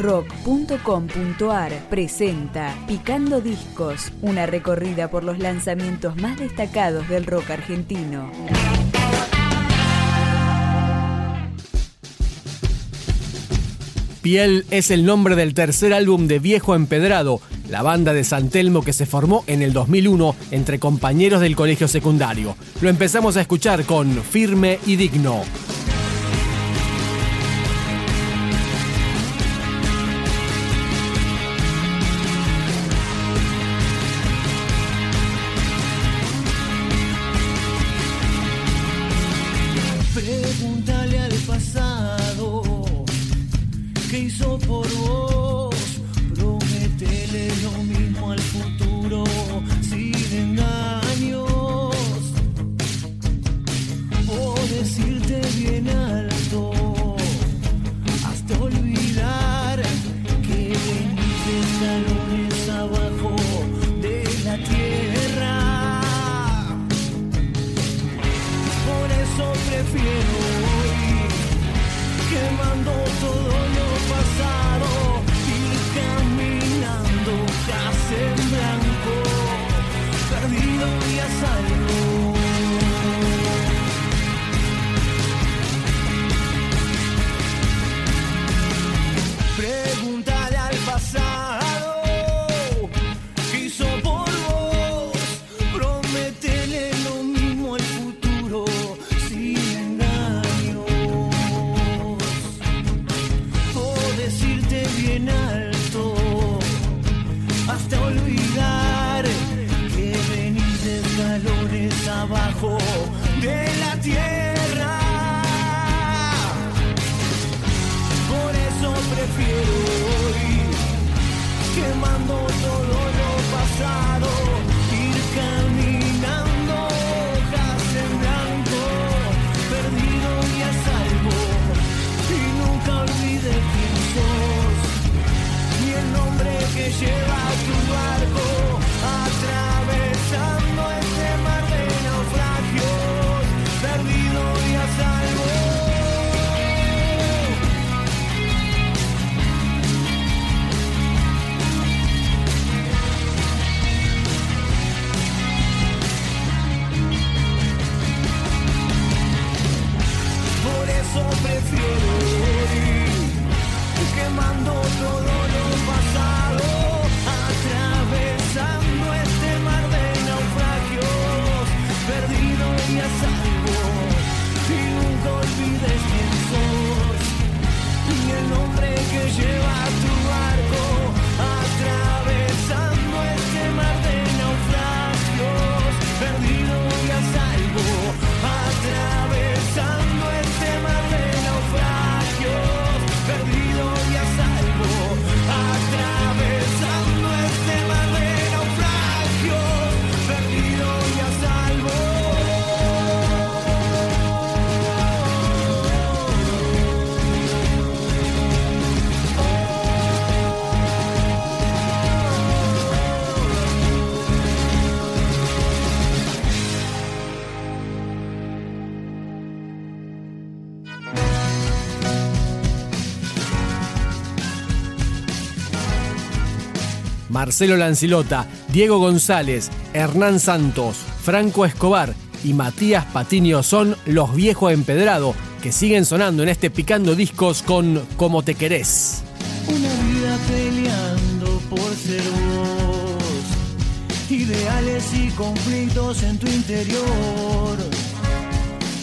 rock.com.ar presenta Picando Discos, una recorrida por los lanzamientos más destacados del rock argentino. Piel es el nombre del tercer álbum de Viejo Empedrado, la banda de San Telmo que se formó en el 2001 entre compañeros del colegio secundario. Lo empezamos a escuchar con Firme y Digno. Marcelo Lancilota, Diego González, Hernán Santos, Franco Escobar y Matías Patiño son los viejos empedrados que siguen sonando en este Picando Discos con Como te querés. Una vida peleando por ser vos, ideales y conflictos en tu interior.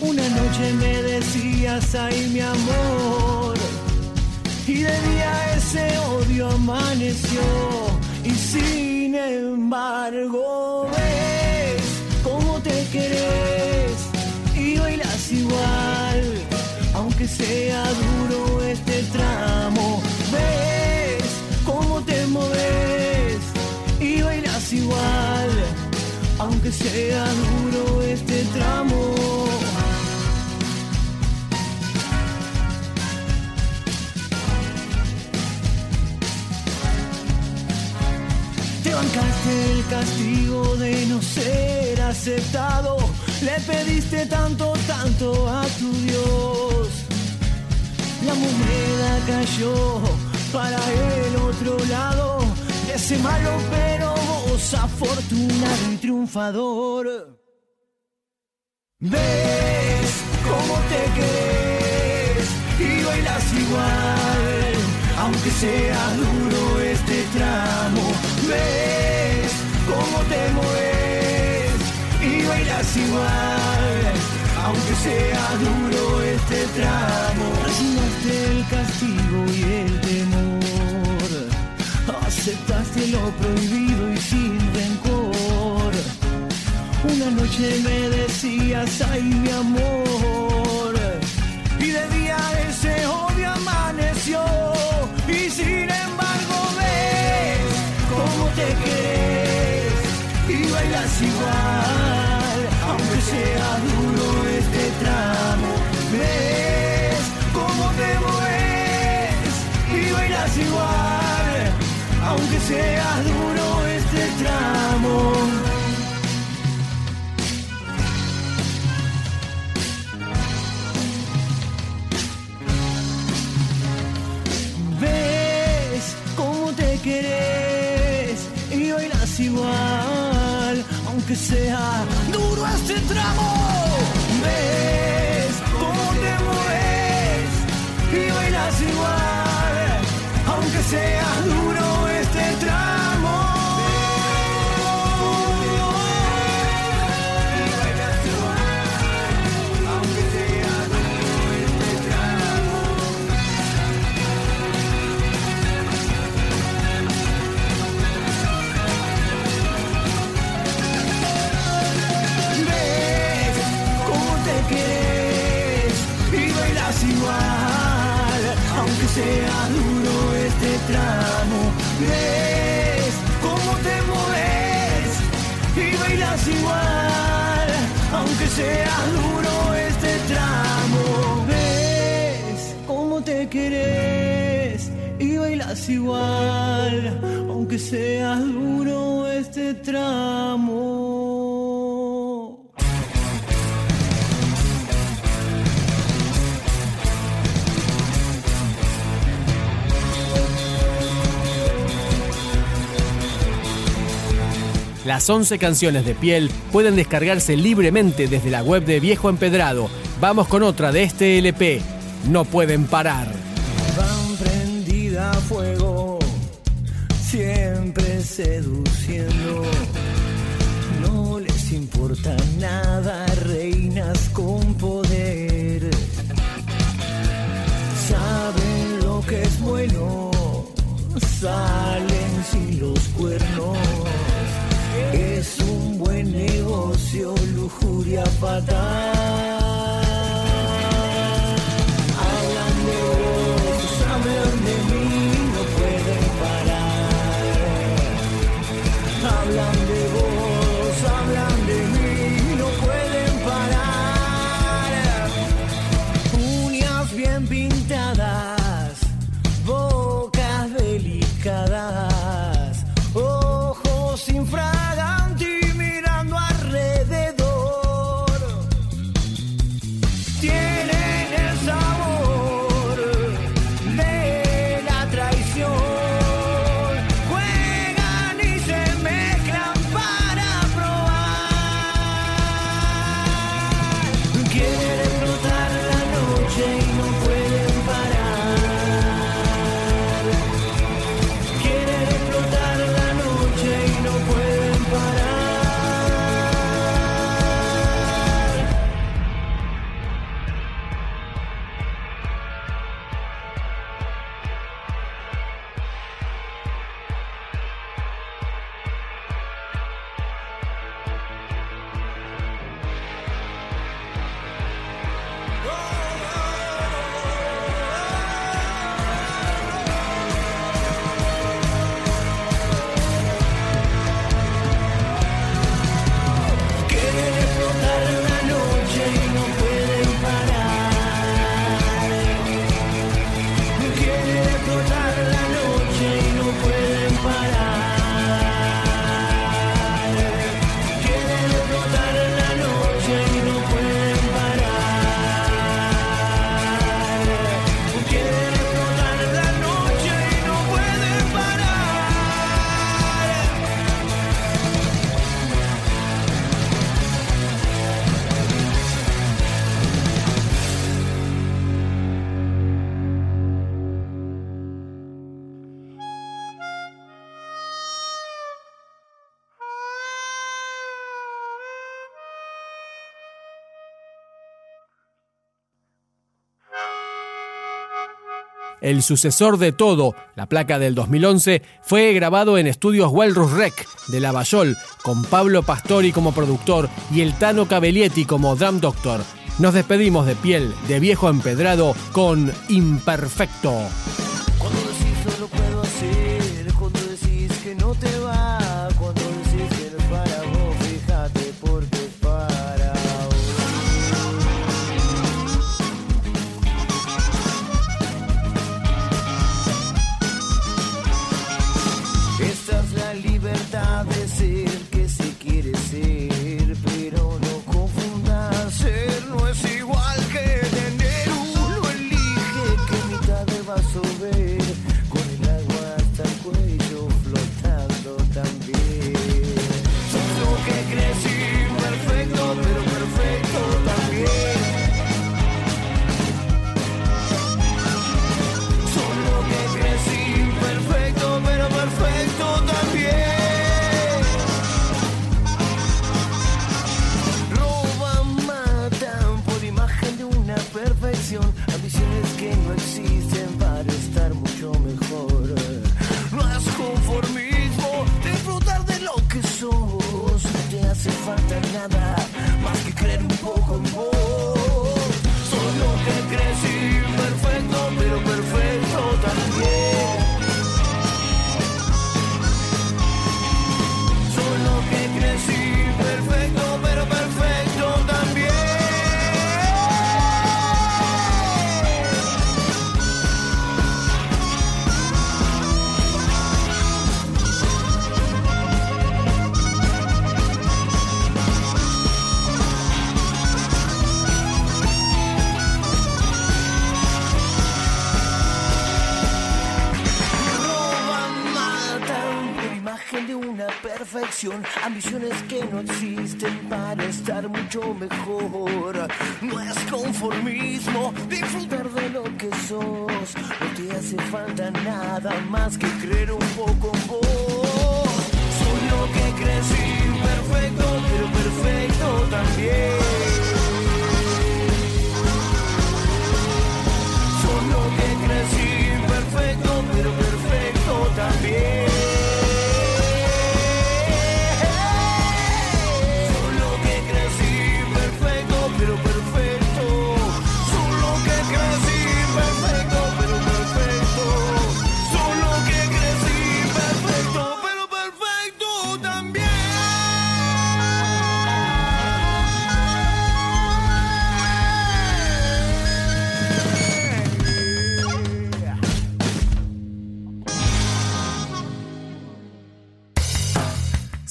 Una noche me decías, ay mi amor, y de día ese odio amaneció y sin embargo ves cómo te querés y bailas igual, aunque sea duro este tramo. Ves cómo te moves y bailas igual, aunque sea duro este tramo. Castigo de no ser aceptado. Le pediste tanto, tanto a tu Dios. La moneda cayó, para el otro lado ese malo pero vos afortunado y triunfador. Ves cómo te querés y bailas igual, aunque sea duro este tramo. Igual, aunque sea duro este tramo. Resignaste el castigo y el temor, aceptaste lo prohibido y sin rencor. Una noche me decías, ay mi amor, y de día ese odio amaneció, y sin embargo ves cómo te querés y bailas igual, sea duro este tramo. ves cómo te querés y bailas igual, aunque sea duro este tramo. Ves cómo te mueves y bailas igual, aunque sea duro igual, aunque sea duro este tramo. Ves cómo te querés y bailas igual, aunque sea duro este tramo. Las 11 canciones de piel pueden descargarse libremente desde la web de Viejo Empedrado. Vamos con otra de este LP. No pueden parar. van prendida a fuego, siempre seduciendo. No les importa nada, reinas con poder. Saben lo que es bueno, salen sin los cuernos. Es un buen negocio, lujuria fatal. El sucesor de todo, la placa del 2011, fue grabado en estudios Walrus Rec de Lavallol, con Pablo Pastori como productor y el Tano Cabellietti como drum doctor. Nos despedimos de piel de viejo empedrado con Imperfecto. Cuando decís no lo puedo hacer, cuando decís que no te va, la ambiciones que no existen para estar mucho mejor. No es conformismo, disfrutar de lo que sos, no te hace falta nada más que creer un poco en vos. Solo que crecí